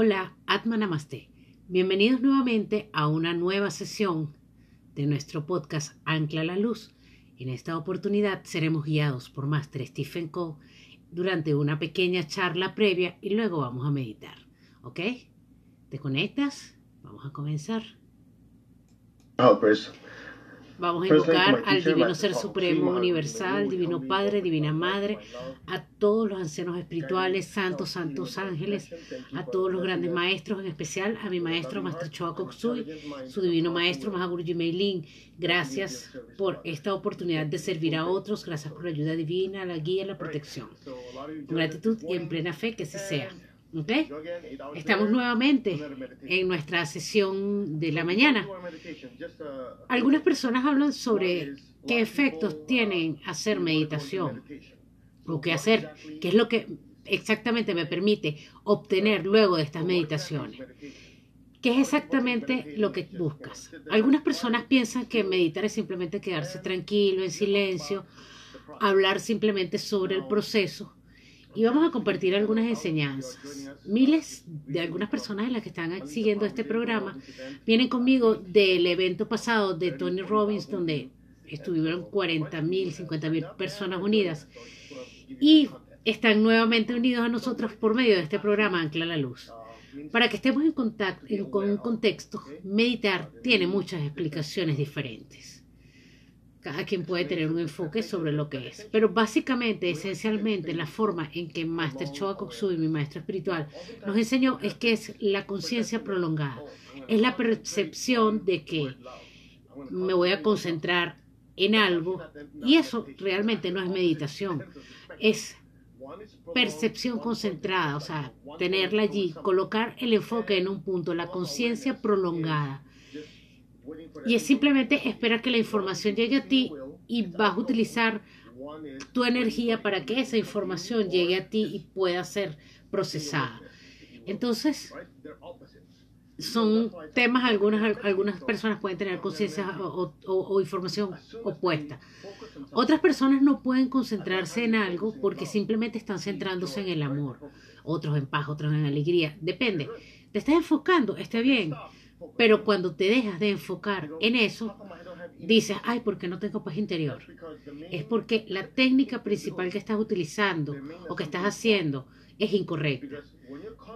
Hola, Atma Namaste. Bienvenidos nuevamente a una nueva sesión de nuestro podcast Ancla la Luz. En esta oportunidad seremos guiados por Master Stephen Cole durante una pequeña charla previa y luego vamos a meditar. ¿Ok? ¿Te conectas? Vamos a comenzar. Oh, pues Vamos a invocar al Divino Ser Supremo, Universal, Divino Padre, Divina Madre, a todos los ancianos espirituales, santos, santos ángeles, a todos los grandes maestros, en especial a mi maestro Master Choa Koksui, su divino maestro Mahaguruji Meilin. Gracias por esta oportunidad de servir a otros, gracias por la ayuda divina, la guía, la protección. Con gratitud y en plena fe que se sea. ¿Okay? Estamos nuevamente en nuestra sesión de la mañana. Algunas personas hablan sobre qué efectos tienen hacer meditación o qué hacer, qué es lo que exactamente me permite obtener luego de estas meditaciones. ¿Qué es exactamente lo que buscas? Algunas personas piensan que meditar es simplemente quedarse tranquilo, en silencio, hablar simplemente sobre el proceso y vamos a compartir algunas enseñanzas. Miles de algunas personas en las que están siguiendo este programa vienen conmigo del evento pasado de Tony Robbins, donde estuvieron 40 mil, 50 mil personas unidas y están nuevamente unidos a nosotros por medio de este programa Ancla la Luz. Para que estemos en contacto con un contexto, meditar tiene muchas explicaciones diferentes. Cada quien puede tener un enfoque sobre lo que es. Pero básicamente, esencialmente, la forma en que Master Choa Koksui, mi maestro espiritual, nos enseñó es que es la conciencia prolongada. Es la percepción de que me voy a concentrar en algo y eso realmente no es meditación. Es percepción concentrada, o sea, tenerla allí, colocar el enfoque en un punto, la conciencia prolongada. Y es simplemente esperar que la información llegue a ti y vas a utilizar tu energía para que esa información llegue a ti y pueda ser procesada. Entonces, son temas, algunas, algunas personas pueden tener conciencia o, información opuesta. Otras personas no pueden concentrarse en algo porque simplemente están centrándose en el amor. Otros en paz, otros en alegría. Depende. Te estás enfocando, está bien. Pero cuando te dejas de enfocar en eso, dices, ay, ¿por qué no tengo paz interior? Es porque la técnica principal que estás utilizando o que estás haciendo es incorrecta.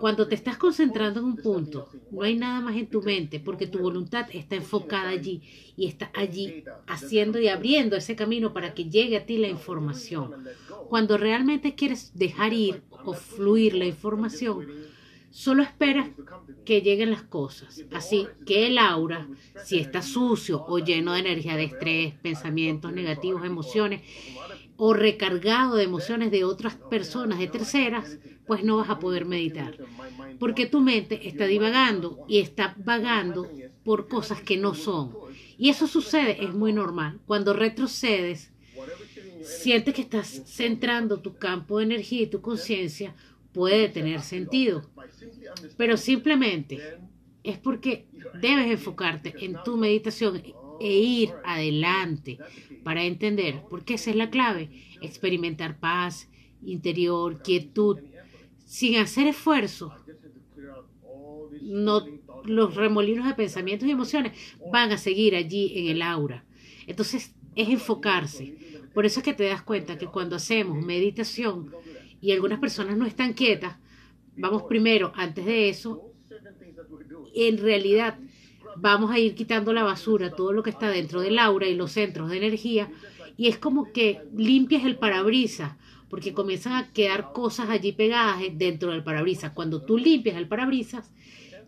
Cuando te estás concentrando en un punto, no hay nada más en tu mente porque tu voluntad está enfocada allí y está allí haciendo y abriendo ese camino para que llegue a ti la información. Cuando realmente quieres dejar ir o fluir la información, Solo espera que lleguen las cosas. Así que el aura, si está sucio o lleno de energía de estrés, pensamientos negativos, emociones, o recargado de emociones de otras personas, de terceras, pues no vas a poder meditar. Porque tu mente está divagando y está vagando por cosas que no son. Y eso sucede, es muy normal. Cuando retrocedes, sientes que estás centrando tu campo de energía y tu conciencia puede tener sentido. Pero simplemente es porque debes enfocarte en tu meditación e ir adelante para entender, porque esa es la clave, experimentar paz interior, quietud, sin hacer esfuerzo. No, los remolinos de pensamientos y emociones van a seguir allí en el aura. Entonces es enfocarse. Por eso es que te das cuenta que cuando hacemos meditación, y algunas personas no están quietas, vamos primero, antes de eso, en realidad vamos a ir quitando la basura, todo lo que está dentro del aura y los centros de energía, y es como que limpias el parabrisas, porque comienzan a quedar cosas allí pegadas dentro del parabrisas. Cuando tú limpias el parabrisas,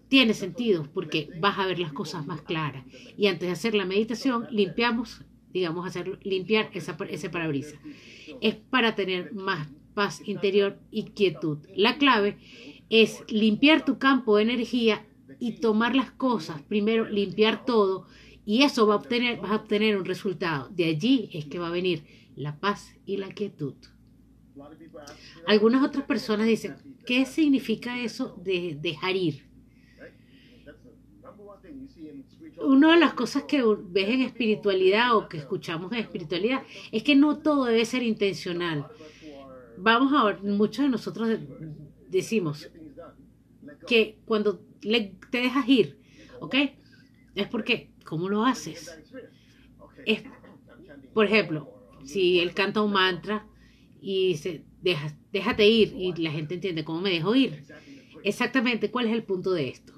tiene sentido, porque vas a ver las cosas más claras. Y antes de hacer la meditación, limpiamos, digamos, hacer, limpiar esa, ese parabrisas. Es para tener más paz interior y quietud. La clave es limpiar tu campo de energía y tomar las cosas, primero limpiar todo y eso va a obtener, vas a obtener un resultado. De allí es que va a venir la paz y la quietud. Algunas otras personas dicen, ¿qué significa eso de dejar ir? Una de las cosas que ves en espiritualidad o que escuchamos en espiritualidad es que no todo debe ser intencional vamos a ver, muchos de nosotros decimos, que cuando le, te dejas ir, ¿ok? Es porque, ¿cómo lo haces? Es, por ejemplo, si él canta un mantra y dice, Deja, déjate ir, y la gente entiende cómo me dejo ir. Exactamente, ¿cuál es el punto de esto?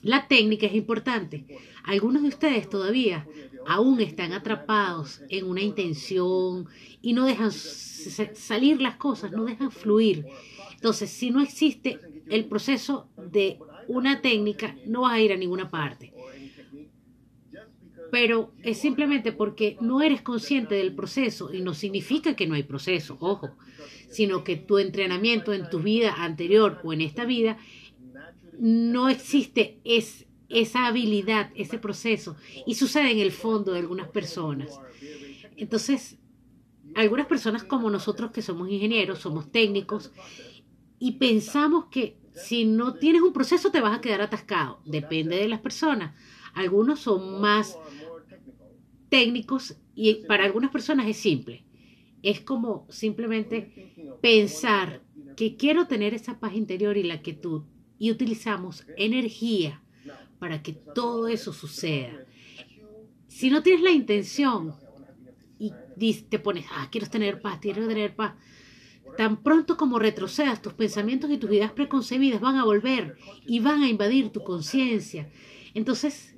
La técnica es importante. Algunos de ustedes todavía aún están atrapados en una intención y no dejan salir las cosas, no dejan fluir. Entonces, si no existe el proceso de una técnica, no vas a ir a ninguna parte. Pero es simplemente porque no eres consciente del proceso y no significa que no hay proceso, ojo, sino que tu entrenamiento en tu vida anterior o en esta vida no existe es, esa habilidad, ese proceso y sucede en el fondo de algunas personas. Entonces, algunas personas como nosotros que somos ingenieros, somos técnicos y pensamos que si no tienes un proceso te vas a quedar atascado. Depende de las personas. Algunos son más técnicos y para algunas personas es simple. Es como simplemente pensar que quiero tener esa paz interior y la quietud y utilizamos energía para que todo eso suceda. Si no tienes la intención y te pones, ah, quiero tener paz, quiero tener paz, tan pronto como retrocedas, tus pensamientos y tus ideas preconcebidas van a volver y van a invadir tu conciencia. Entonces,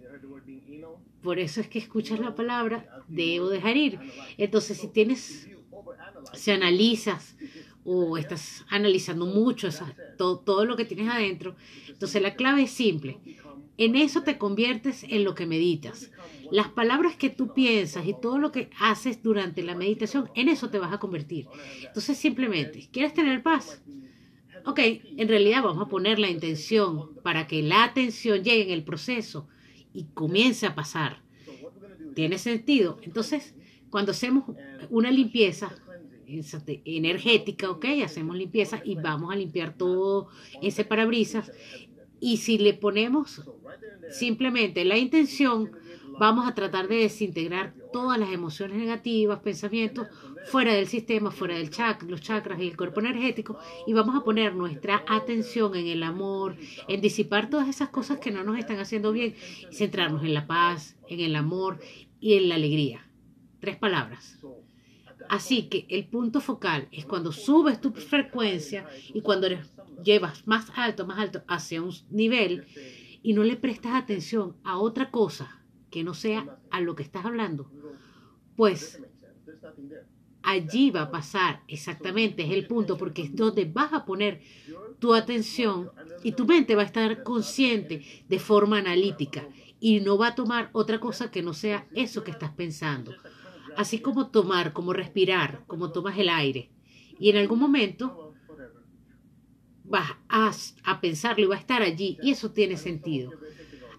por eso es que escuchas la palabra, debo dejar ir. Entonces, si tienes, si analizas o estás analizando mucho todo, todo lo que tienes adentro, entonces la clave es simple. En eso te conviertes en lo que meditas. Las palabras que tú piensas y todo lo que haces durante la meditación, en eso te vas a convertir. Entonces simplemente, ¿quieres tener paz? Ok, en realidad vamos a poner la intención para que la atención llegue en el proceso y comience a pasar. ¿Tiene sentido? Entonces, cuando hacemos una limpieza energética, ok, hacemos limpieza y vamos a limpiar todo ese parabrisas. Y si le ponemos simplemente la intención, vamos a tratar de desintegrar todas las emociones negativas, pensamientos fuera del sistema, fuera del chakra, los chakras y el cuerpo energético y vamos a poner nuestra atención en el amor, en disipar todas esas cosas que no nos están haciendo bien y centrarnos en la paz, en el amor y en la alegría. Tres palabras. Así que el punto focal es cuando subes tu frecuencia y cuando llevas más alto, más alto hacia un nivel y no le prestas atención a otra cosa que no sea a lo que estás hablando, pues allí va a pasar exactamente, es el punto, porque es donde vas a poner tu atención y tu mente va a estar consciente de forma analítica y no va a tomar otra cosa que no sea eso que estás pensando. Así como tomar, como respirar, como tomas el aire. Y en algún momento vas a, a pensarlo y va a estar allí y eso tiene sentido.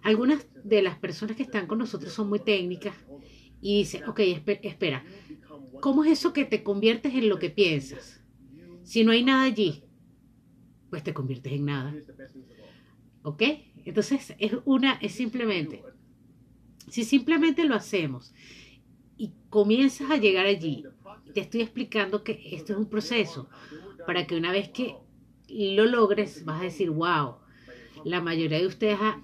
Algunas de las personas que están con nosotros son muy técnicas y dicen, ok, espera, ¿cómo es eso que te conviertes en lo que piensas? Si no hay nada allí, pues te conviertes en nada. ¿Ok? Entonces es una, es simplemente, si simplemente lo hacemos y comienzas a llegar allí, te estoy explicando que esto es un proceso para que una vez que lo logres, vas a decir, wow, la mayoría de ustedes ha,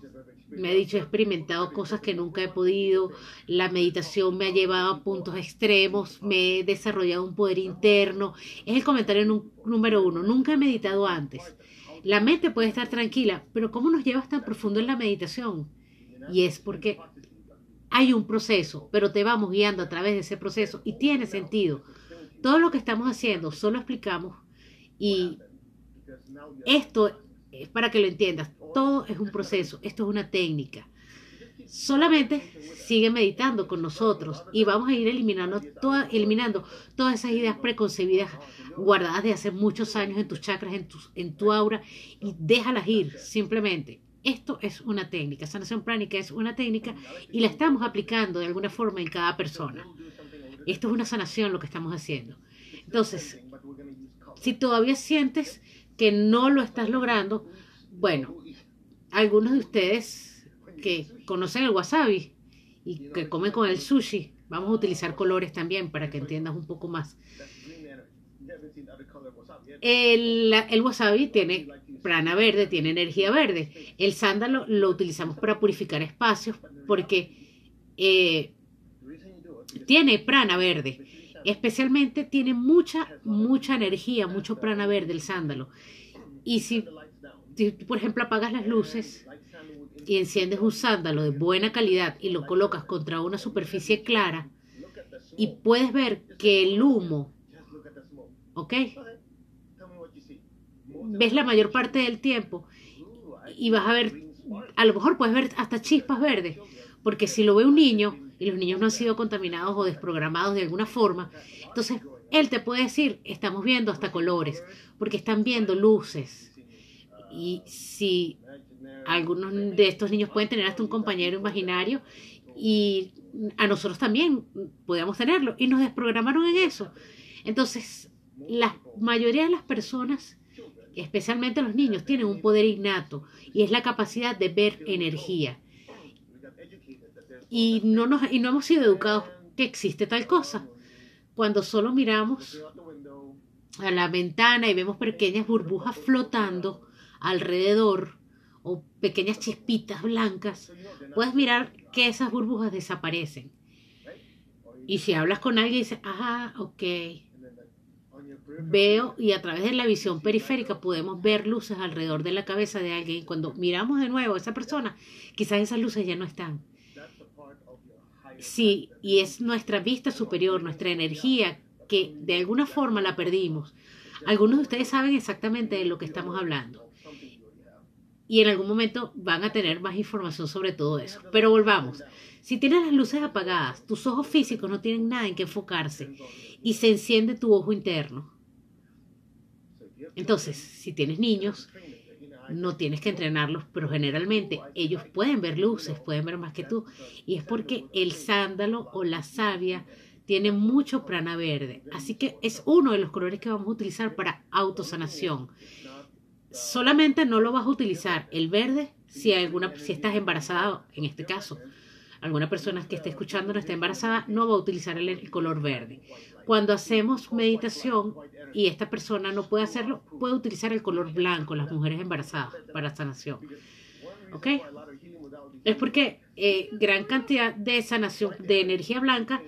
me ha dicho, he experimentado cosas que nunca he podido, la meditación me ha llevado a puntos extremos, me he desarrollado un poder interno. Es el comentario número uno, nunca he meditado antes. La mente puede estar tranquila, pero ¿cómo nos llevas tan profundo en la meditación? Y es porque hay un proceso, pero te vamos guiando a través de ese proceso y tiene sentido. Todo lo que estamos haciendo solo explicamos y esto es para que lo entiendas. Todo es un proceso, esto es una técnica. Solamente sigue meditando con nosotros y vamos a ir eliminando, toda, eliminando todas esas ideas preconcebidas guardadas de hace muchos años en tus chakras, en tu, en tu aura y déjalas ir simplemente. Esto es una técnica, sanación pránica es una técnica y la estamos aplicando de alguna forma en cada persona. Esto es una sanación lo que estamos haciendo. Entonces, si todavía sientes que no lo estás logrando, bueno, algunos de ustedes que conocen el wasabi y que comen con el sushi, vamos a utilizar colores también para que entiendas un poco más. El, el wasabi tiene prana verde tiene energía verde. El sándalo lo utilizamos para purificar espacios porque eh, tiene prana verde. Especialmente tiene mucha, mucha energía, mucho prana verde el sándalo. Y si, si por ejemplo, apagas las luces y enciendes un sándalo de buena calidad y lo colocas contra una superficie clara y puedes ver que el humo, ¿ok? Ves la mayor parte del tiempo y vas a ver, a lo mejor puedes ver hasta chispas verdes, porque si lo ve un niño y los niños no han sido contaminados o desprogramados de alguna forma, entonces él te puede decir, estamos viendo hasta colores, porque están viendo luces. Y si algunos de estos niños pueden tener hasta un compañero imaginario y a nosotros también podíamos tenerlo y nos desprogramaron en eso. Entonces, la mayoría de las personas, especialmente los niños, tienen un poder innato y es la capacidad de ver energía. Y no, nos, y no hemos sido educados que existe tal cosa. Cuando solo miramos a la ventana y vemos pequeñas burbujas flotando alrededor, o pequeñas chispitas blancas, puedes mirar que esas burbujas desaparecen. Y si hablas con alguien y dices, ah, ok, veo y a través de la visión periférica podemos ver luces alrededor de la cabeza de alguien. Cuando miramos de nuevo a esa persona, quizás esas luces ya no están. Sí, y es nuestra vista superior, nuestra energía, que de alguna forma la perdimos. Algunos de ustedes saben exactamente de lo que estamos hablando y en algún momento van a tener más información sobre todo eso. Pero volvamos. Si tienes las luces apagadas, tus ojos físicos no tienen nada en que enfocarse y se enciende tu ojo interno. Entonces, si tienes niños, no tienes que entrenarlos, pero generalmente ellos pueden ver luces, pueden ver más que tú. Y es porque el sándalo o la savia tiene mucho prana verde. Así que es uno de los colores que vamos a utilizar para autosanación solamente no lo vas a utilizar el verde si, alguna, si estás embarazada, en este caso. Alguna persona que esté escuchando no está embarazada, no va a utilizar el, color verde. Cuando hacemos meditación y esta persona no puede hacerlo, puede utilizar el color blanco, las mujeres embarazadas, para sanación. ¿Ok? Es porque eh, gran cantidad de sanación de energía blanca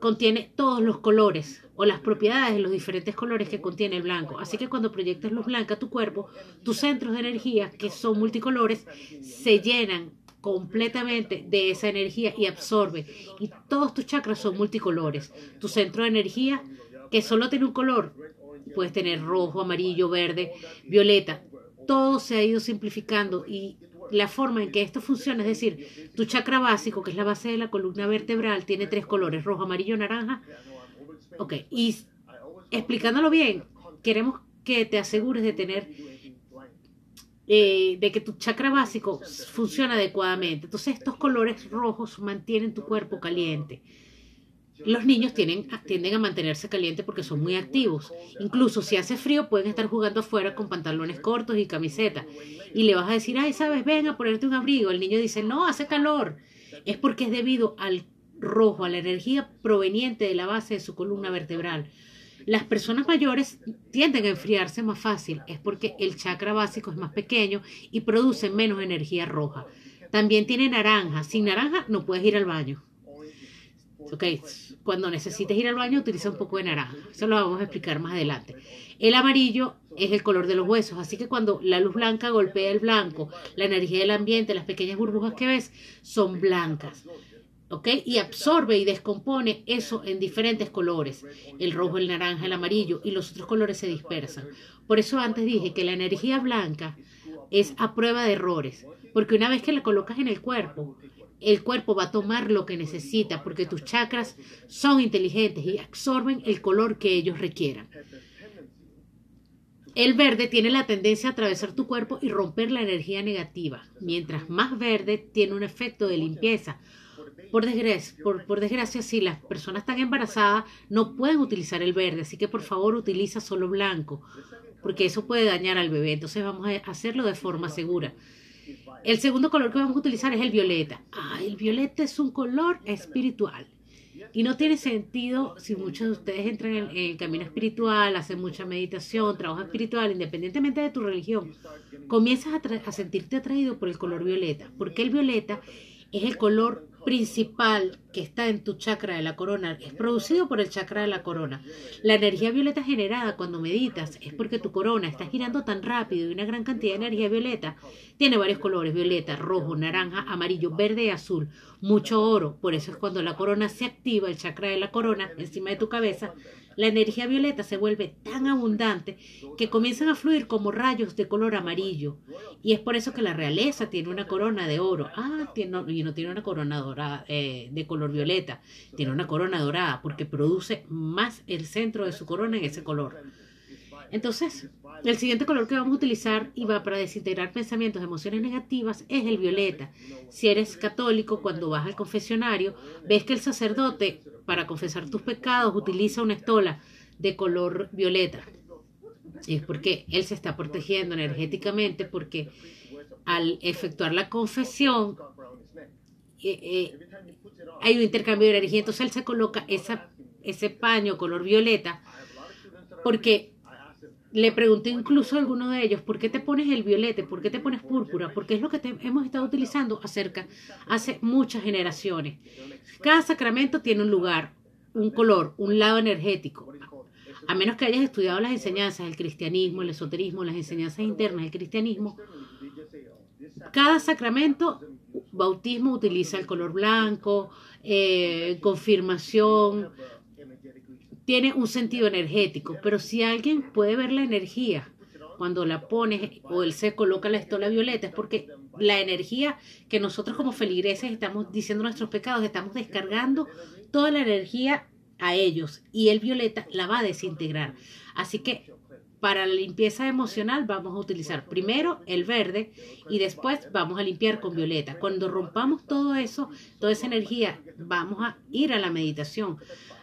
contiene todos los colores o las propiedades de los diferentes colores que contiene el blanco. Así que cuando proyectas luz blanca a tu cuerpo, tus centros de energía, que son multicolores, se llenan completamente de esa energía y absorbe. Y todos tus chakras son multicolores. Tu centro de energía, que solo tiene un color, puedes tener rojo, amarillo, verde, violeta. Todo se ha ido simplificando y la forma en que esto funciona, es decir, tu chakra básico, que es la base de la columna vertebral, tiene tres colores, rojo, amarillo, naranja. Ok, y explicándolo bien, queremos que te asegures de tener, eh, de que tu chakra básico funciona adecuadamente. Entonces estos colores rojos mantienen tu cuerpo caliente. Los niños tienen, tienden a mantenerse calientes porque son muy activos. Incluso si hace frío pueden estar jugando afuera con pantalones cortos y camiseta. Y le vas a decir, ay, sabes, ven a ponerte un abrigo. El niño dice, no, hace calor. Es porque es debido al rojo, a la energía proveniente de la base de su columna vertebral. Las personas mayores tienden a enfriarse más fácil. Es porque el chakra básico es más pequeño y produce menos energía roja. También tiene naranja. Sin naranja no puedes ir al baño. Ok, cuando necesites ir al baño utiliza un poco de naranja. Eso lo vamos a explicar más adelante. El amarillo es el color de los huesos, así que cuando la luz blanca golpea el blanco, la energía del ambiente, las pequeñas burbujas que ves son blancas. Y absorbe y descompone eso en diferentes colores, el rojo, el naranja, el amarillo, y los otros colores se dispersan. Por eso antes dije que la energía blanca es a prueba de errores, porque una vez que la colocas en el cuerpo, el cuerpo va a tomar lo que necesita porque tus chakras son inteligentes y absorben el color que ellos requieran. El verde tiene la tendencia a atravesar tu cuerpo y romper la energía negativa. Mientras más verde, tiene un efecto de limpieza. Por desgracia, por, desgracia, si las personas están embarazadas, no pueden utilizar el verde, así que por favor utiliza solo blanco, porque eso puede dañar al bebé. Entonces vamos a hacerlo de forma segura. El segundo color que vamos a utilizar es el violeta. Ah, el violeta es un color espiritual. Y no tiene sentido si muchos de ustedes entran en, el camino espiritual, hacen mucha meditación, trabajo espiritual, independientemente de tu religión, comienzas a, a sentirte atraído por el color violeta, porque el violeta es el color principal que está en tu chakra de la corona es producido por el chakra de la corona. La energía violeta generada cuando meditas es porque tu corona está girando tan rápido y una gran cantidad de energía violeta tiene varios colores, violeta, rojo, naranja, amarillo, verde y azul, mucho oro. Por eso es cuando la corona se activa, el chakra de la corona encima de tu cabeza, la energía violeta se vuelve tan abundante que comienzan a fluir como rayos de color amarillo. Y es por eso que la realeza tiene una corona de oro. Ah, tiene, y no tiene una corona dorada, eh, de color violeta, tiene una corona dorada porque produce más el centro de su corona en ese color. Entonces, el siguiente color que vamos a utilizar y va para desintegrar pensamientos, emociones negativas es el violeta. Si eres católico, cuando vas al confesionario, ves que el sacerdote para confesar tus pecados utiliza una estola de color violeta. Y es porque él se está protegiendo energéticamente porque al efectuar la confesión eh, eh, hay un intercambio de energía. Entonces él se coloca ese paño color violeta porque le pregunté incluso a alguno de ellos, ¿por qué te pones el violete? ¿Por qué te pones púrpura? Porque es lo que hemos estado utilizando acerca hace muchas generaciones. Cada sacramento tiene un lugar, un color, un lado energético. A menos que hayas estudiado las enseñanzas del cristianismo, el esoterismo, las enseñanzas internas del cristianismo, cada sacramento, bautismo utiliza el color blanco, eh, confirmación, tiene un sentido energético, pero si alguien puede ver la energía cuando la pones o él se coloca la estola violeta, es porque la energía que nosotros como feligreses estamos diciendo nuestros pecados, estamos descargando toda la energía a ellos y el violeta la va a desintegrar. Así que para la limpieza emocional vamos a utilizar primero el verde y después vamos a limpiar con violeta. Cuando rompamos todo eso, toda esa energía, vamos a ir a la meditación.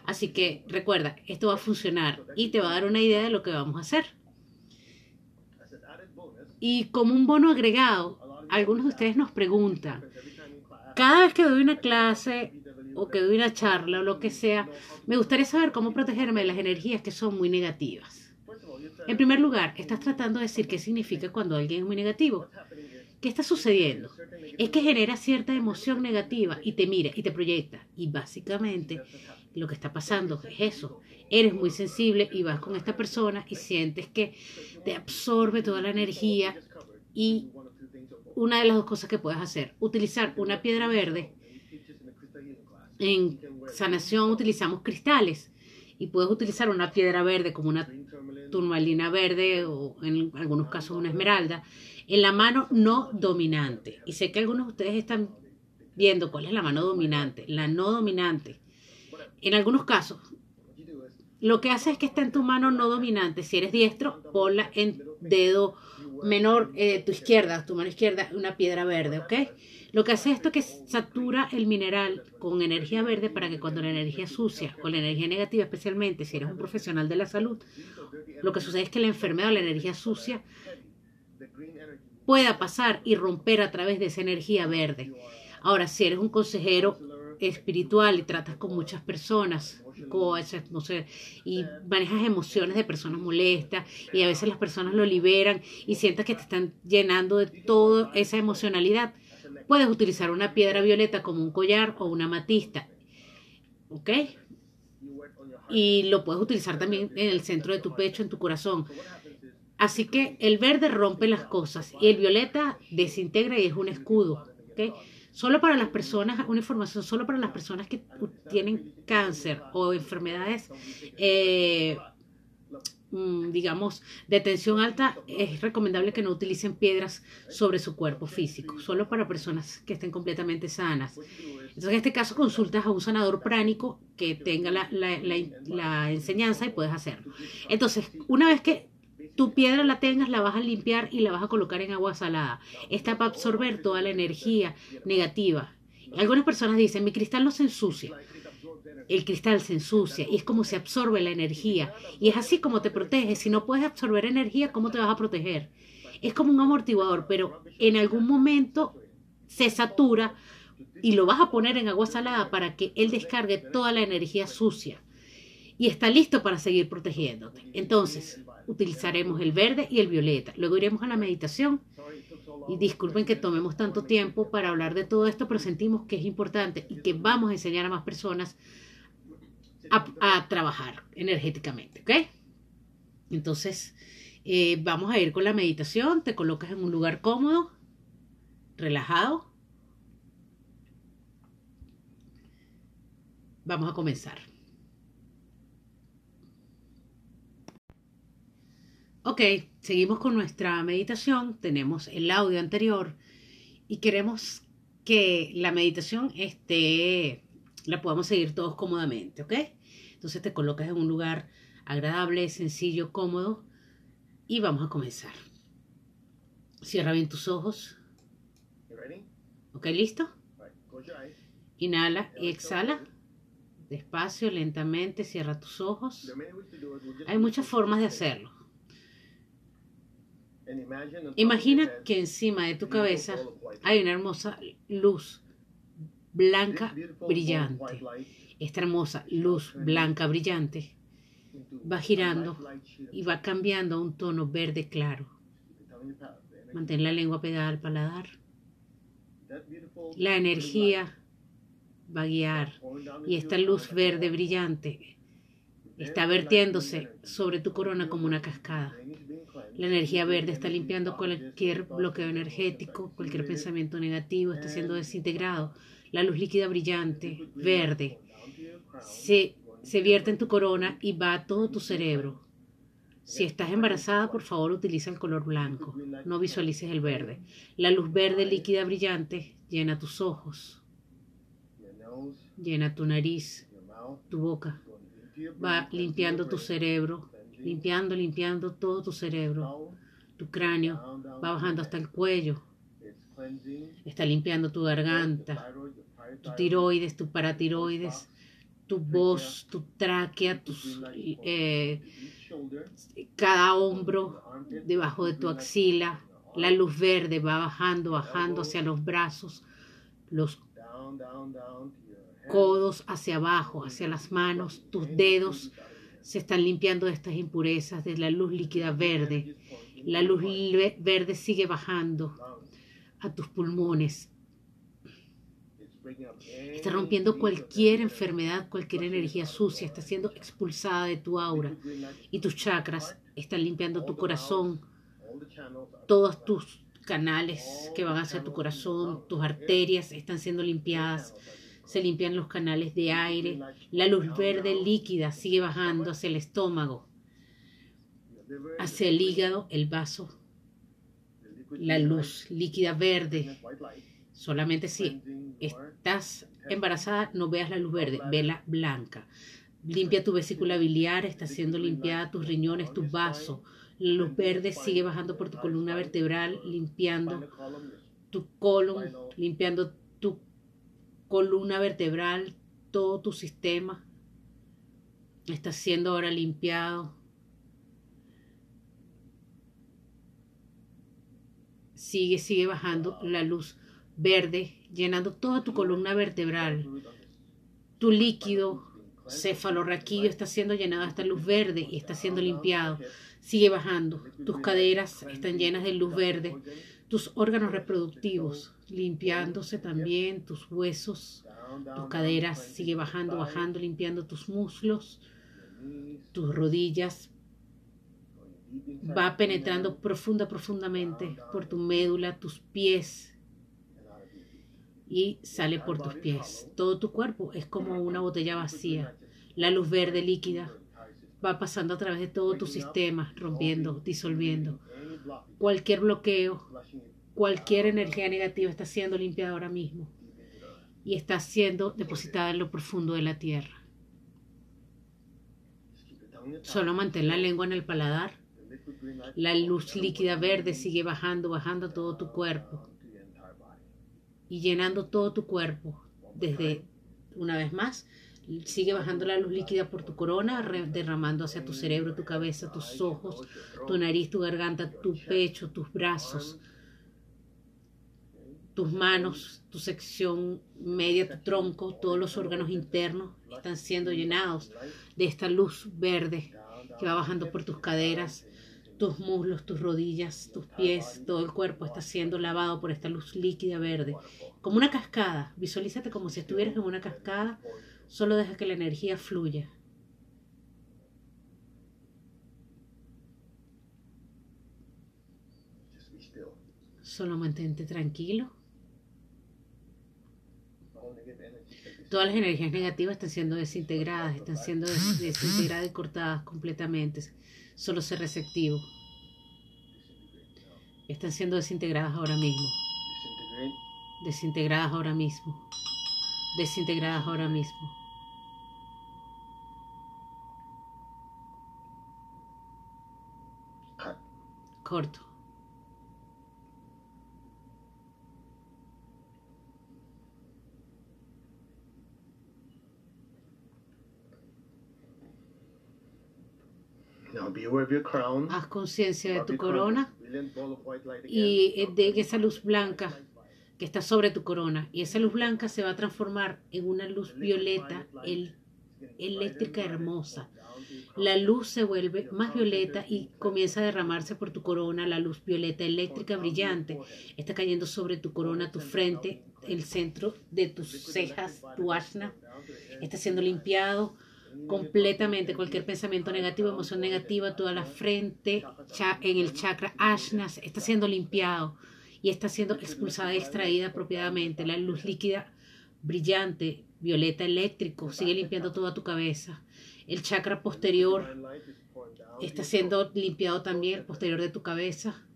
Así que recuerda, esto va a funcionar y te va a dar una idea de lo que vamos a hacer. Y como un bono agregado, algunos de ustedes nos preguntan, cada vez que doy una clase o que doy una charla o lo que sea, me gustaría saber cómo protegerme de las energías que son muy negativas. En primer lugar, estás tratando de decir qué significa cuando alguien es muy negativo. ¿Qué está sucediendo? Es que genera cierta emoción negativa y te mira y te proyecta. Y básicamente lo que está pasando es eso. Eres muy sensible y vas con esta persona y sientes que te absorbe toda la energía y una de las dos cosas que puedes hacer, utilizar una piedra verde. En sanación utilizamos cristales y puedes utilizar una piedra verde como una turmalina verde o en algunos casos una esmeralda, en la mano no dominante. Y sé que algunos de ustedes están viendo cuál es la mano dominante, la no dominante. En algunos casos, lo que hace es que está en tu mano no dominante. Si eres diestro, ponla en dedo menor, eh, tu izquierda, tu mano izquierda, una piedra verde, ¿ok? Lo que hace esto es que satura el mineral con energía verde para que cuando la energía sucia o la energía negativa, especialmente si eres un profesional de la salud, lo que sucede es que la enfermedad o la energía sucia pueda pasar y romper a través de esa energía verde. Ahora, si eres un consejero espiritual y tratas con muchas personas, no sé, y manejas emociones de personas molestas y a veces las personas lo liberan y sientas que te están llenando de toda esa emocionalidad, puedes utilizar una piedra violeta como un collar o una matista. ¿Ok? Y lo puedes utilizar también en el centro de tu pecho, en tu corazón. Así que el verde rompe las cosas y el violeta desintegra y es un escudo. ¿ok? Solo para las personas, una información solo para las personas que tienen cáncer o enfermedades, eh, mm, digamos, de tensión alta, es recomendable que no utilicen piedras sobre su cuerpo físico, solo para personas que estén completamente sanas. Entonces, en este caso, consultas a un sanador pránico que tenga la, la enseñanza y puedes hacerlo. Entonces, una vez que tu piedra la tengas, la vas a limpiar y la vas a colocar en agua salada. Esta para absorber toda la energía negativa. Algunas personas dicen, mi cristal no se ensucia. El cristal se ensucia y es como se absorbe la energía. Y es así como te protege. Si no puedes absorber energía, ¿cómo te vas a proteger? Es como un amortiguador, pero en algún momento se satura y lo vas a poner en agua salada para que él descargue toda la energía sucia y está listo para seguir protegiéndote. Entonces, utilizaremos el verde y el violeta. Luego iremos a la meditación. Y disculpen que tomemos tanto tiempo para hablar de todo esto, pero sentimos que es importante y que vamos a enseñar a más personas a, trabajar energéticamente, ¿ok? Entonces, eh, vamos a ir con la meditación. Te colocas en un lugar cómodo, relajado. Vamos a comenzar. Ok, seguimos con nuestra meditación. Tenemos el audio anterior y queremos que la meditación esté, la podamos seguir todos cómodamente, ¿ok? Entonces te colocas en un lugar agradable, sencillo, cómodo y vamos a comenzar. Cierra bien tus ojos. ¿Ok? ¿Listo? Inhala y exhala. Despacio, lentamente, cierra tus ojos. Hay muchas formas de hacerlo. Imagina que encima de tu cabeza hay una hermosa luz blanca brillante. Esta hermosa luz blanca brillante va girando y va cambiando a un tono verde claro. Mantén la lengua pegada al paladar. La energía va a guiar y esta luz verde brillante está vertiéndose sobre tu corona como una cascada. La energía verde está limpiando cualquier bloqueo energético, cualquier pensamiento negativo está siendo desintegrado. La luz líquida brillante, verde, se, se vierte en tu corona y va a todo tu cerebro. Si estás embarazada, por favor utiliza el color blanco. No visualices el verde. La luz verde líquida brillante llena tus ojos, llena tu nariz, tu boca. Va limpiando tu cerebro, limpiando, limpiando todo tu cerebro. Tu cráneo va bajando hasta el cuello. Está limpiando tu garganta, tu tiroides, tu paratiroides, tu voz, tu tráquea, tus, eh, cada hombro debajo de tu axila. La luz verde va bajando, bajando hacia los brazos, los codos hacia abajo, hacia las manos, tus dedos se están limpiando de estas impurezas de la luz líquida verde. La luz verde sigue bajando a tus pulmones. Está rompiendo cualquier enfermedad, cualquier energía sucia, está siendo expulsada de tu aura. Y tus chakras están limpiando tu corazón, todos tus canales que van hacia tu corazón, tus arterias están siendo limpiadas se limpian los canales de aire, la luz verde líquida sigue bajando hacia el estómago, hacia el hígado, el vaso, la luz líquida verde. Solamente si estás embarazada no veas la luz verde, vela blanca. Limpia tu vesícula biliar, está siendo limpiada tus riñones, tus vasos. La luz verde sigue bajando por tu columna vertebral, limpiando tu colon, limpiando tu columna vertebral, todo tu sistema está siendo ahora limpiado. Sigue, sigue bajando la luz verde, llenando toda tu columna vertebral. Tu líquido cefalorraquídeo está siendo llenado esta luz verde y está siendo limpiado. Sigue bajando. Tus caderas están llenas de luz verde tus órganos reproductivos, limpiándose también tus huesos, tus caderas, sigue bajando, bajando, limpiando tus muslos, tus rodillas, va penetrando profunda, profundamente por tu médula, tus pies. Y sale por tus pies. Todo tu cuerpo es como una botella vacía. La luz verde líquida va pasando a través de todo tu sistema, rompiendo, disolviendo. Cualquier bloqueo, cualquier energía negativa está siendo limpiada ahora mismo y está siendo depositada en lo profundo de la tierra. Solo mantén la lengua en el paladar. La luz líquida verde sigue bajando, bajando todo tu cuerpo y llenando todo tu cuerpo. Desde, una vez más, sigue bajando la luz líquida por tu corona, derramando hacia tu cerebro, tu cabeza, tus ojos, tu nariz, tu garganta, tu pecho, tus brazos, tus manos, tu sección media, tu tronco, todos los órganos internos están siendo llenados de esta luz verde que va bajando por tus caderas, tus muslos, tus rodillas, tus pies, todo el cuerpo está siendo lavado por esta luz líquida verde, como una cascada. Visualízate como si estuvieras en una cascada, solo deja que la energía fluya. Solo mantente tranquilo. Todas las energías negativas están siendo desintegradas, están siendo desintegradas y cortadas completamente. Solo ser receptivo. Están siendo desintegradas ahora mismo. Desintegradas ahora mismo. Desintegradas ahora mismo. Corto. Haz conciencia de tu corona y de esa luz blanca que está sobre tu corona. Y esa luz blanca se va a transformar en una luz violeta eléctrica hermosa. La luz se vuelve más violeta y comienza a derramarse por tu corona. La luz violeta eléctrica brillante está cayendo sobre tu corona, tu frente, el centro de tus cejas, tu asna. Está siendo limpiado completamente cualquier pensamiento negativo, emoción negativa, toda la frente, en el chakra ashnas, está siendo limpiado y está siendo expulsada y extraída apropiadamente. La luz líquida brillante, violeta eléctrico, sigue limpiando toda tu cabeza. El chakra posterior está siendo limpiado también, posterior de tu cabeza.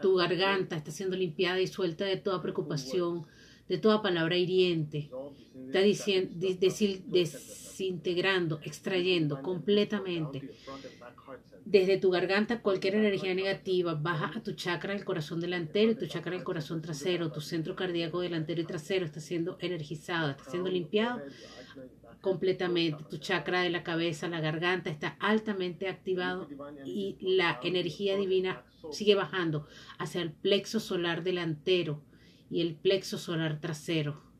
Tu garganta está siendo limpiada y suelta de toda preocupación, de toda palabra hiriente. Está diciendo, desintegrando, extrayendo completamente desde tu garganta cualquier energía negativa, baja a tu chakra del corazón delantero y tu chakra del corazón trasero, tu centro cardíaco delantero y trasero está siendo energizado, está siendo limpiado completamente. Tu chakra de la cabeza, la garganta está altamente activado y la energía divina sigue bajando hacia el plexo solar delantero y el plexo solar trasero.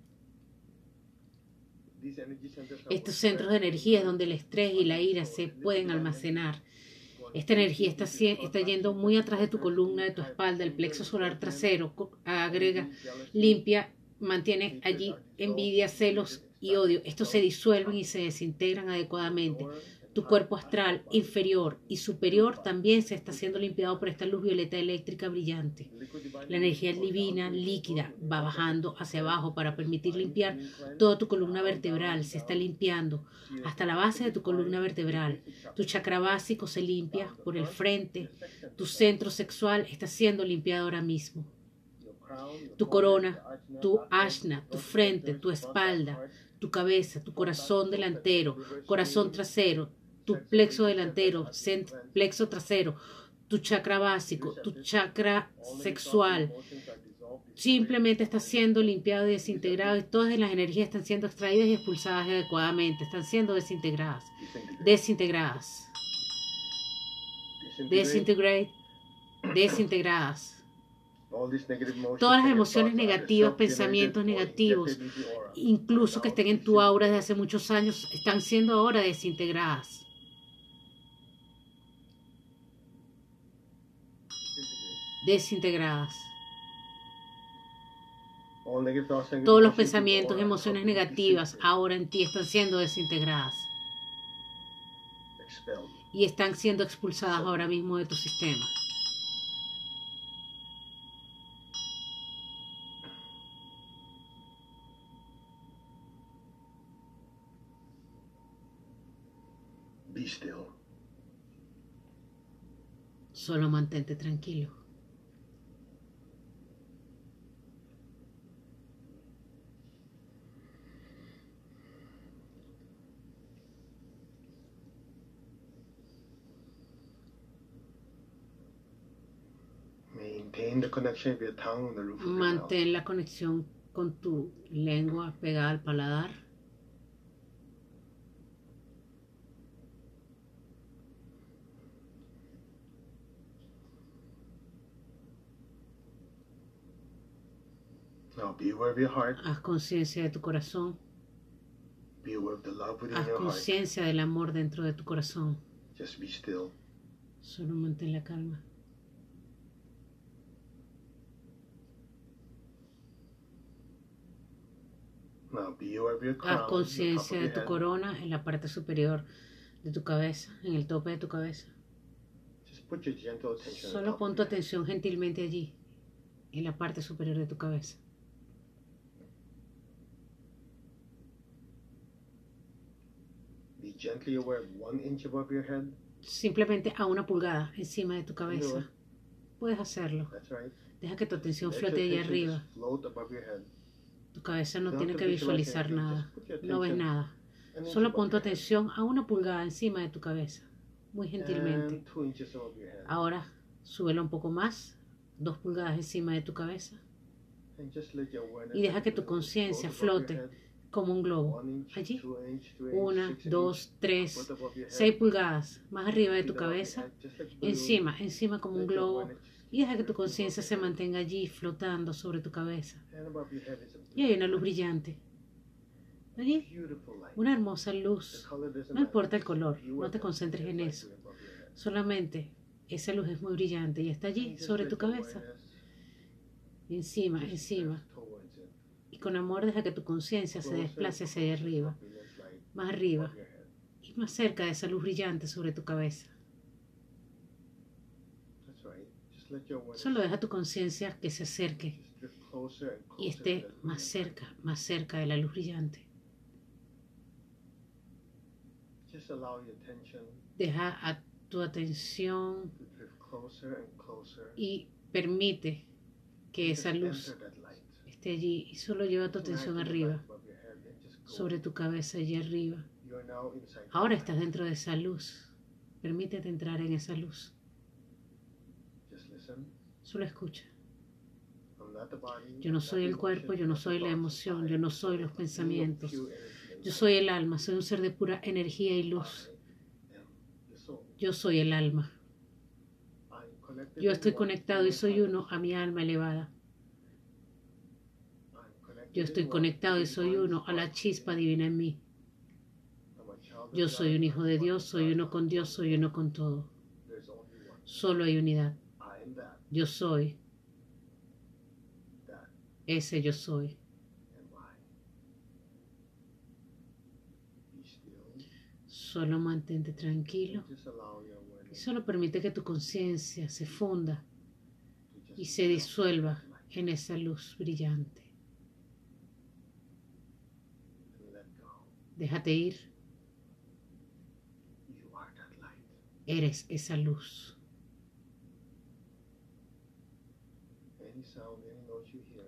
Estos centros de energía es donde el estrés y la ira se pueden almacenar. Esta energía está, está yendo muy atrás de tu columna, de tu espalda, el plexo solar trasero. Agrega, limpia, mantiene allí envidia, celos y odio. Estos se disuelven y se desintegran adecuadamente. Tu cuerpo astral inferior y superior también se está siendo limpiado por esta luz violeta eléctrica brillante. La energía divina líquida va bajando hacia abajo para permitir limpiar toda tu columna vertebral. Se está limpiando hasta la base de tu columna vertebral. Tu chakra básico se limpia por el frente. Tu centro sexual está siendo limpiado ahora mismo. Tu corona, tu ashna, tu frente, tu espalda, tu cabeza, tu corazón delantero, corazón trasero, tu plexo delantero, plexo trasero, tu chakra básico, tu chakra sexual. Simplemente está siendo limpiado y desintegrado y todas las energías están siendo extraídas y expulsadas adecuadamente, están siendo desintegradas, desintegradas, desintegrate, desintegradas. Todas las emociones negativas, pensamientos negativos, incluso que estén en tu aura desde hace muchos años, están siendo ahora desintegradas. Desintegradas. Todos los pensamientos, emociones negativas ahora en ti están siendo desintegradas y están siendo expulsadas ahora mismo de tu sistema. Solo mantente tranquilo. Mantén la conexión con tu lengua pegada al paladar. Now be aware of your heart. Haz conciencia de tu corazón. Be aware of the love within Haz your heart. conciencia del amor dentro de tu corazón. Just be still. Solo mantén la calma. Now be aware of your Haz conciencia de tu corona en la parte superior de tu cabeza, en el tope de tu cabeza. The Solo pon tu atención gentilmente allí, en la parte superior de tu cabeza. Be gently aware of one inch above your head. Simplemente a una pulgada encima de tu cabeza. Puedes hacerlo. That's right. Deja que tu atención flote allá arriba. Tu cabeza no tiene que visualizar nada. No ves nada. Solo pon tu atención a una pulgada encima de tu cabeza. Muy gentilmente. Ahora, súbelo un poco más. Dos pulgadas encima de tu cabeza. Y deja que tu conciencia flote como un globo. Allí. Una, dos, tres, seis pulgadas más arriba de tu cabeza. Encima, encima como un globo. Y deja que tu conciencia se mantenga allí flotando sobre tu cabeza. Y hay una luz brillante. Allí, una hermosa luz. No importa el color, no te concentres en eso. Solamente esa luz es muy brillante y está allí sobre tu cabeza. Encima, encima. Y con amor deja que tu conciencia se desplace hacia allá arriba. Más arriba. Y más cerca de esa luz brillante sobre tu cabeza. That's right. Just let your awareness Solo deja tu conciencia que se acerque y esté más cerca, más cerca de la luz brillante. Deja a tu atención y permite que esa luz esté allí y solo lleva tu atención arriba, sobre tu cabeza allí arriba. Ahora estás dentro de esa luz. Permítete entrar en esa luz. Solo escucha. Yo no soy el cuerpo, yo no soy la emoción, yo no soy los pensamientos. Yo soy el alma, soy un ser de pura energía y luz. Yo soy el alma. Yo estoy one conectado y soy uno a mi alma elevada. Yo estoy one conectado y soy uno a la chispa divina en mí. Yo soy un hijo de Dios, soy uno con Dios, soy uno con todo. Solo hay unidad. Yo soy, ese yo soy. Solo mantente tranquilo y solo permite que tu conciencia se funda y se disuelva en esa luz brillante. Déjate ir, eres esa luz.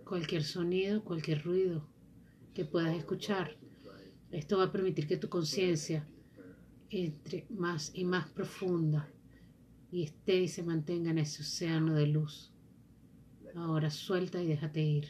Cualquier sonido, cualquier ruido que puedas escuchar, esto va a permitir que tu conciencia entre más y más profunda y esté y se mantenga en ese océano de luz. Ahora suelta y déjate ir.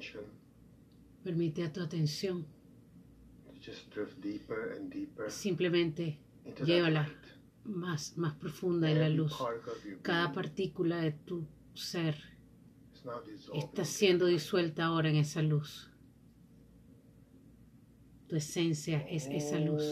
Attention Permite a tu atención just drift deeper and deeper simplemente llévala. más, más profunda en la luz. Cada partícula de tu ser está siendo disuelta ahora en esa luz. Tu esencia es esa luz.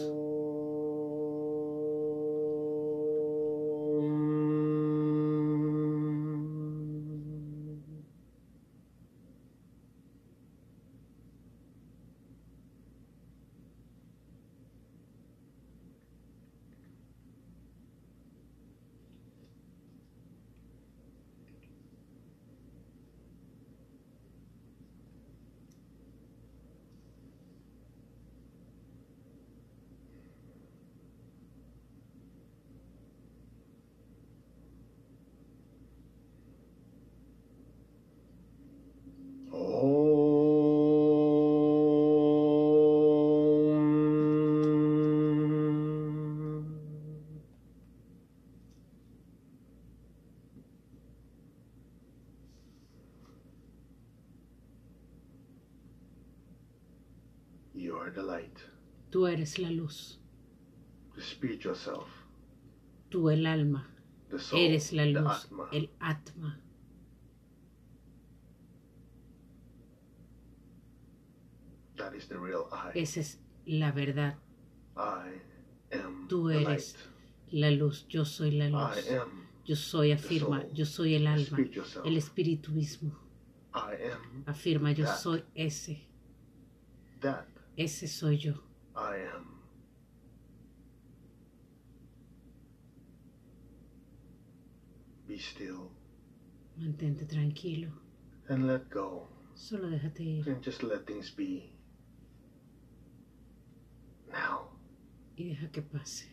Tú eres la luz. The spiritual self. Tú el alma. The soul. Eres la the luz, Atma. el Atma. That is the real I. Esa es la verdad. I am Tú the eres light. la luz. Yo soy la I luz. am Yo soy, afirma, soul, yo soy el the alma, el espíritu mismo. I am Afirma, yo that. soy ese. that. Ese soy yo. I am. Be still Mantente tranquilo. and let go. Solo déjate ir And just let things be. Now. y deja que pase.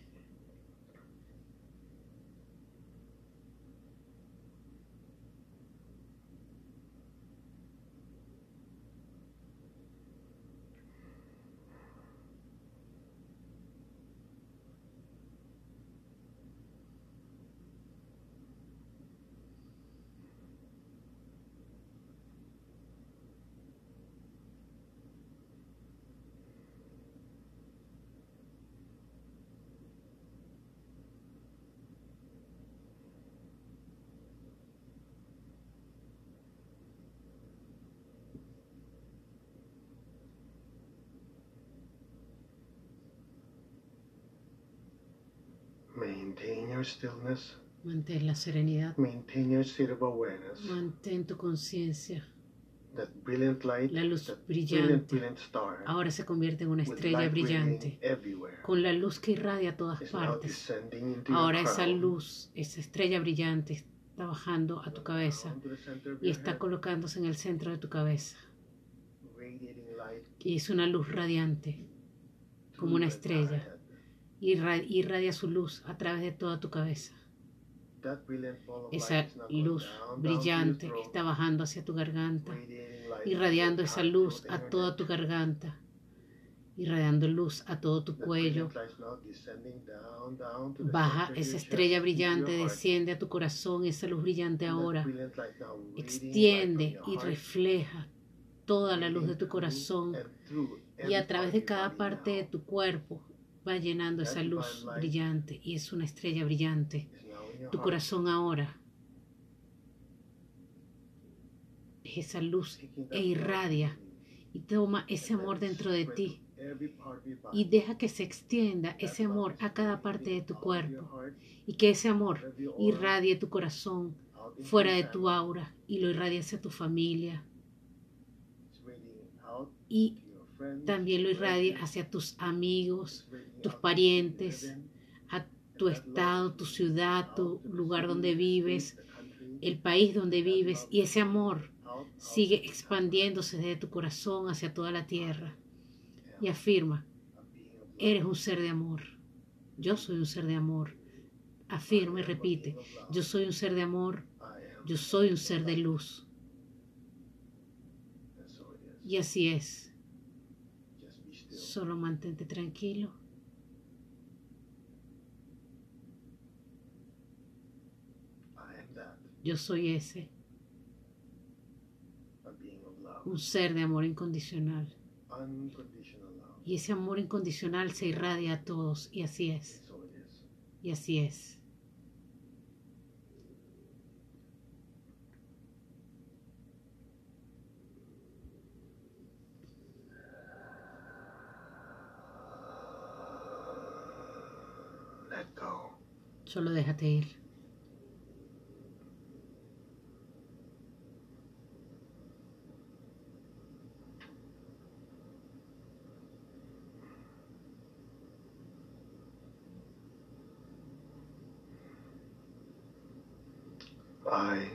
Maintain your stillness. Mantén la serenidad. Maintain your state of awareness. Mantén tu conciencia. That brilliant light. La luz that brilliant, brillante brilliant star. ahora se convierte en una estrella brillante, con la luz que irradia a todas partes. Ahora esa luz, esa estrella brillante está bajando a tu cabeza y está colocándose en el centro de tu cabeza. radiating light Y es una luz radiante, como una estrella. Irradia su luz a través de toda tu cabeza. Esa luz brillante está bajando hacia tu garganta, irradiando esa luz a toda tu garganta, irradiando luz a todo tu cuello. Baja esa estrella brillante, desciende a tu corazón, esa luz brillante ahora. extiende y refleja toda la luz de tu corazón y a través de cada parte de tu cuerpo va llenando esa luz brillante y es una estrella brillante. Tu corazón ahora es esa luz e irradia y toma ese amor dentro de ti. Y deja que se extienda ese amor a cada parte de tu cuerpo. y que ese amor irradie tu corazón fuera de tu aura y lo irradie hacia tu familia. Y también lo irradie hacia tus amigos, tus parientes, a tu estado, tu ciudad, tu lugar donde vives, el país donde vives y ese amor sigue expandiéndose desde tu corazón hacia toda la tierra y afirma, eres un ser de amor, yo soy un ser de amor. Afirma y repite, yo soy un ser de amor, yo soy un ser de luz. Y así es, solo mantente tranquilo. I am that. Yo soy ese, un ser de amor incondicional. Y ese amor incondicional se irradia a todos y así es, y así es. Solo déjate ir. I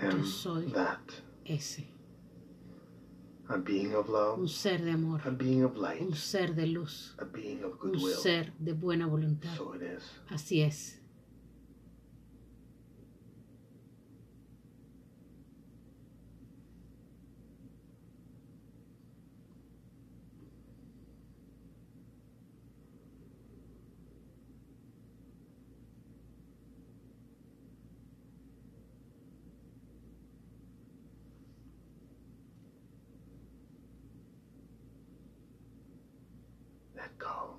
am Yo soy that. Ese, A being of love. un ser de amor, A being of light. un ser de luz, A being of un ser de buena voluntad. So it is. Así es. Let go.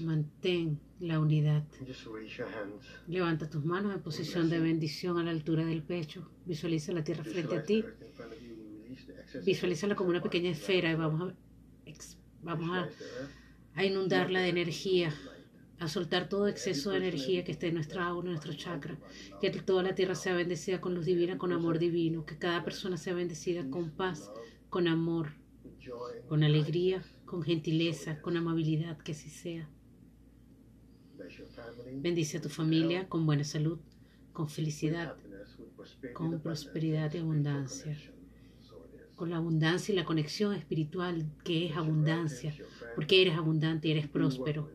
Mantén la unidad. Levanta tus manos en posición de bendición a la altura del pecho. Visualiza la tierra frente a ti. Visualízala como una pequeña esfera y vamos a, vamos a, a inundarla de energía a soltar todo exceso de energía que esté en nuestra aura, en nuestro chakra, que toda la tierra sea bendecida con luz divina, con amor divino, que cada persona sea bendecida con paz, con amor, con alegría, con gentileza, con amabilidad, que así sea. Bendice a tu familia con buena salud, con felicidad, con prosperidad y abundancia, con la abundancia y la conexión espiritual que es abundancia, porque eres abundante y eres próspero.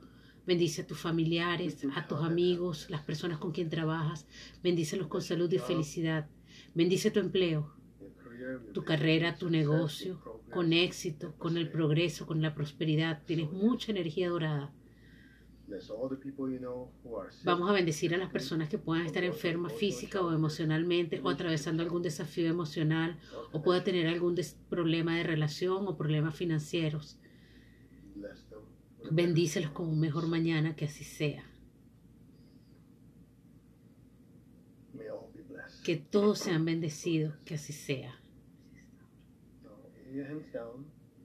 Bendice a tus familiares, a tus amigos, las personas con quien trabajas. Bendícelos con salud y felicidad. Bendice tu empleo, tu carrera, tu negocio, con éxito, con el progreso, con la prosperidad. Tienes mucha energía dorada. Vamos a bendecir a las personas que puedan estar enfermas física o emocionalmente o atravesando algún desafío emocional o pueda tener algún problema de relación o problemas financieros. Bendícelos con un mejor mañana, que así sea. Que todos sean bendecidos, que así sea.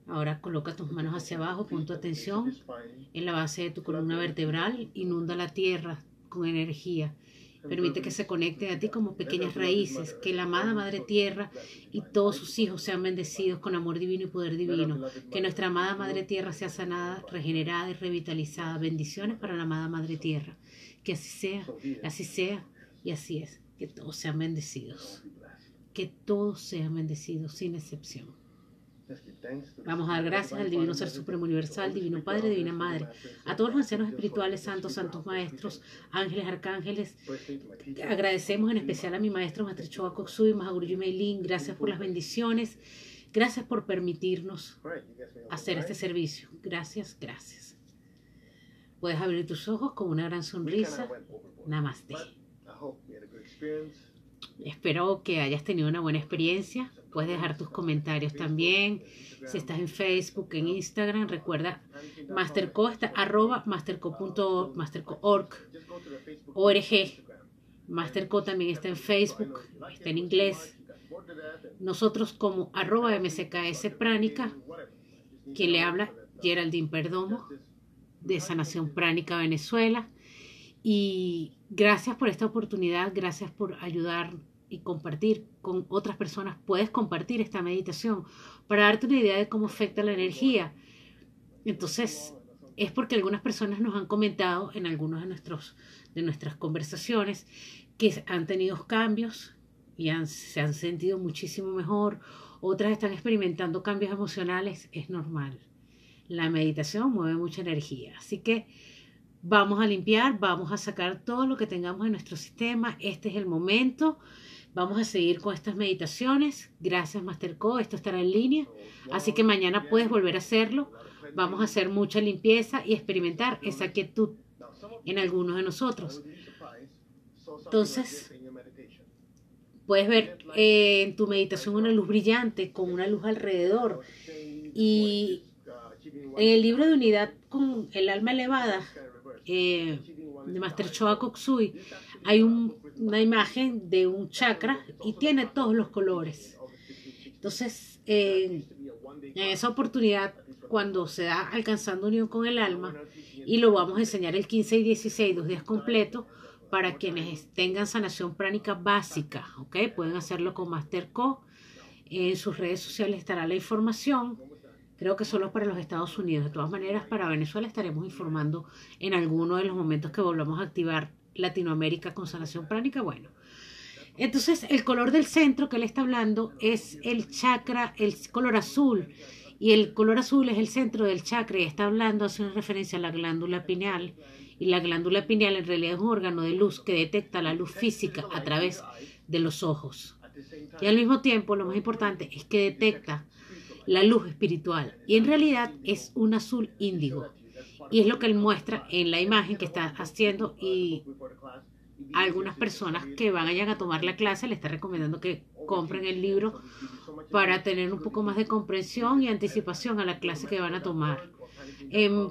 Ahora coloca tus manos hacia abajo, pon tu atención en la base de tu columna vertebral, inunda la tierra con energía. Permite que se conecte a ti como pequeñas raíces, que la amada Madre Tierra y todos sus hijos sean bendecidos con amor divino y poder divino, que nuestra amada Madre Tierra sea sanada, regenerada y revitalizada. Bendiciones para la amada Madre Tierra. Que así sea, así sea y así es. Que todos sean bendecidos. Que todos sean bendecidos sin excepción. Vamos a dar gracias al Divino Ser Supremo Universal, Divino Padre, Divina Madre, a todos los ancianos espirituales, santos, santos maestros, ángeles, arcángeles. Agradecemos en especial a mi maestro, Maestro Choa Koksui, Mahaguruji Meilin. Gracias por las bendiciones. Gracias por permitirnos hacer este servicio. Gracias, gracias. Puedes abrir tus ojos con una gran sonrisa. Namaste. Espero que hayas tenido una buena experiencia. Puedes dejar tus comentarios también. Si estás en Facebook, en Instagram, recuerda Masterco está arroba masterco.org. ORG. Masterco también está en Facebook, está en inglés. Nosotros como arroba MCKS Pránica, quien le habla Geraldine Perdomo de Sanación Pránica Venezuela. Y gracias por esta oportunidad, gracias por ayudar y compartir con otras personas, puedes compartir esta meditación para darte una idea de cómo afecta la energía. Entonces, es porque algunas personas nos han comentado en algunas de, nuestros, de nuestras conversaciones que han tenido cambios y se han sentido muchísimo mejor. Otras están experimentando cambios emocionales. Es normal. La meditación mueve mucha energía. Así que vamos a limpiar, vamos a sacar todo lo que tengamos en nuestro sistema. Este es el momento Vamos a seguir con estas meditaciones. Gracias, Masterco. Esto estará en línea. Así que mañana puedes volver a hacerlo. Vamos a hacer mucha limpieza y experimentar esa quietud en algunos de nosotros. Entonces, puedes ver eh, en tu meditación una luz brillante con una luz alrededor. Y en el libro de unidad con el alma elevada eh, de Master Choa Koksui, hay una imagen de un chakra y tiene todos los colores. Entonces, en esa oportunidad, cuando se da alcanzando unión con el alma, y lo vamos a enseñar el 15 y 16, dos días completos, para quienes tengan sanación pránica básica, ¿ok? Pueden hacerlo con Masterco. En sus redes sociales estará la información. Creo que solo para los Estados Unidos. De todas maneras, para Venezuela estaremos informando en alguno de los momentos que volvamos a activar Latinoamérica con sanación pránica, bueno. Entonces, el color del centro que él está hablando es el chakra, el color azul. Y el color azul es el centro del chakra y está hablando, hace una referencia a la glándula pineal. Y la glándula pineal en realidad es un órgano de luz que detecta la luz física a través de los ojos. Y al mismo tiempo, lo más importante es que detecta la luz espiritual. Y en realidad es un azul índigo. Y es lo que él muestra en la imagen que está haciendo y algunas personas que vayan a tomar la clase le está recomendando que compren el libro para tener un poco más de comprensión y anticipación a la clase que van a tomar. En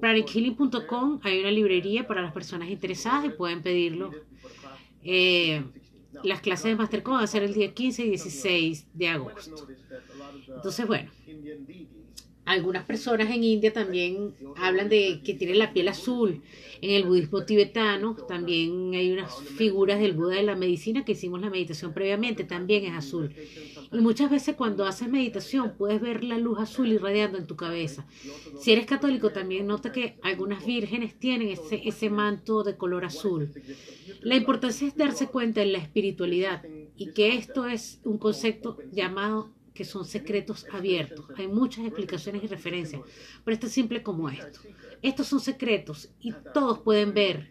pranichealing.com hay una librería para las personas interesadas y pueden pedirlo. Eh, las clases de Mastercode van a ser el día 15 y 16 de agosto. Entonces, bueno, algunas personas en India también hablan de que tienen la piel azul. En el budismo tibetano también hay unas figuras del Buda de la medicina que hicimos la meditación previamente, también es azul. Y muchas veces cuando haces meditación puedes ver la luz azul irradiando en tu cabeza. Si eres católico también nota que algunas vírgenes tienen ese, ese manto de color azul. La importancia es darse cuenta en la espiritualidad y que esto es un concepto llamado que son secretos abiertos. Hay muchas explicaciones y referencias, pero esto es simple como esto. Estos son secretos y todos pueden ver,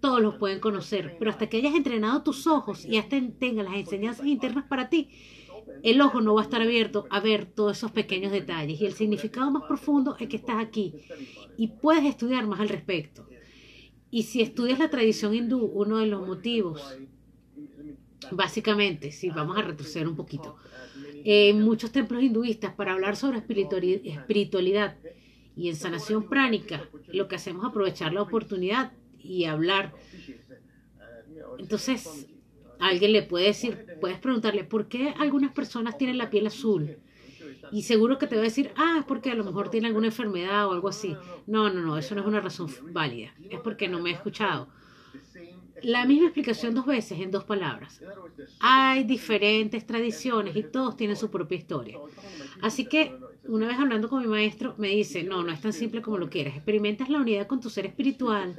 todos los pueden conocer, pero hasta que hayas entrenado tus ojos y hasta tengas las enseñanzas internas para ti, el ojo no va a estar abierto a ver todos esos pequeños detalles. Y el significado más profundo es que estás aquí y puedes estudiar más al respecto. Y si estudias la tradición hindú, uno de los motivos, básicamente, si vamos a retroceder un poquito, en muchos templos hinduistas para hablar sobre espiritualidad y en sanación pránica, lo que hacemos es aprovechar la oportunidad y hablar. Entonces, alguien le puede decir, puedes preguntarle, ¿por qué algunas personas tienen la piel azul? Y seguro que te va a decir, ah, es porque a lo mejor tiene alguna enfermedad o algo así. No, no, no, eso no es una razón válida. Es porque no me he escuchado la misma explicación dos veces en dos palabras. Hay diferentes tradiciones y todos tienen su propia historia. Así que una vez hablando con mi maestro me dice, no, no es tan simple como lo quieras. Experimentas la unidad con tu ser espiritual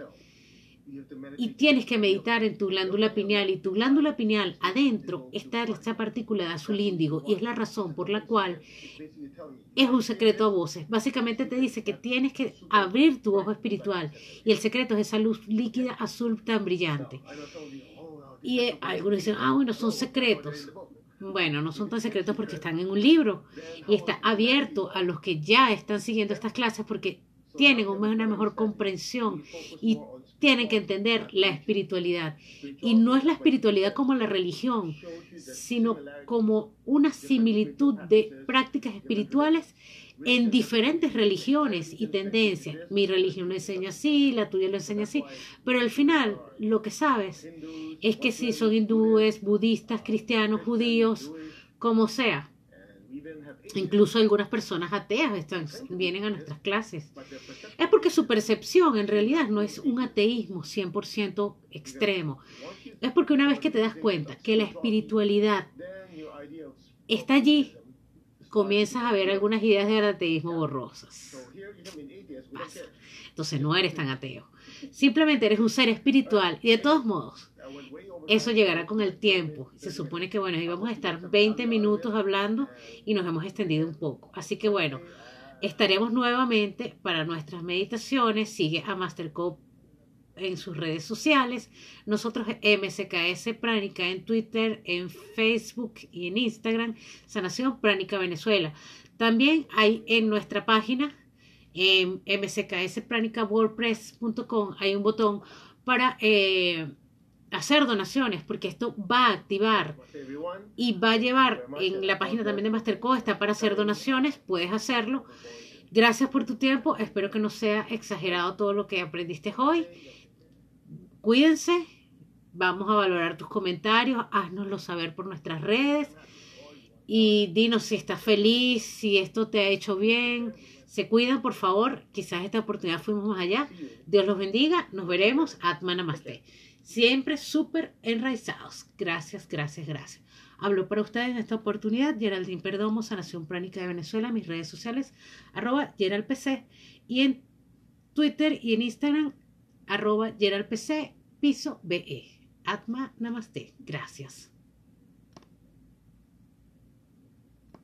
y tienes que meditar en tu glándula pineal y tu glándula pineal adentro está esta partícula de azul índigo y es la razón por la cual es un secreto a voces. Básicamente te dice que tienes que abrir tu ojo espiritual y el secreto es esa luz líquida azul tan brillante. Y eh, algunos dicen, ah, bueno, son secretos. Bueno, no son tan secretos porque están en un libro y está abierto a los que ya están siguiendo estas clases porque tienen una mejor comprensión y tienen que entender la espiritualidad. Y no es la espiritualidad como la religión, sino como una similitud de prácticas espirituales en diferentes religiones y tendencias. Mi religión lo enseña así, la tuya lo enseña así, pero al final lo que sabes es que si son hindúes, budistas, cristianos, judíos, como sea, Incluso algunas personas ateas están, vienen a nuestras clases. Es porque su percepción en realidad no es un ateísmo 100% extremo. Es porque una vez que te das cuenta que la espiritualidad está allí, comienzas a ver algunas ideas de ateísmo borrosas. Entonces no eres tan ateo. Simplemente eres un ser espiritual y de todos modos eso llegará con el tiempo. Se supone que, bueno, íbamos a estar 20 minutos hablando y nos hemos extendido un poco. Así que, bueno, estaremos nuevamente para nuestras meditaciones. Sigue a Mastercop en sus redes sociales. Nosotros MSKS Pránica en Twitter, en Facebook y en Instagram. Sanación Pránica Venezuela. También hay en nuestra página en WordPress.com hay un botón para eh, hacer donaciones, porque esto va a activar y va a llevar en la página también de Mastercode, está para hacer donaciones, puedes hacerlo. Gracias por tu tiempo, espero que no sea exagerado todo lo que aprendiste hoy. Cuídense, vamos a valorar tus comentarios, haznoslo saber por nuestras redes y dinos si estás feliz, si esto te ha hecho bien. Se cuidan, por favor. Quizás esta oportunidad fuimos más allá. Dios los bendiga. Nos veremos. Atma Namaste. Siempre súper enraizados. Gracias, gracias, gracias. Hablo para ustedes en esta oportunidad Geraldine Perdomo, Sanación Pránica de Venezuela, mis redes sociales, arroba GeraldPC y en Twitter y en Instagram, arroba GeraldPC, piso BE. Atma Namaste. Gracias.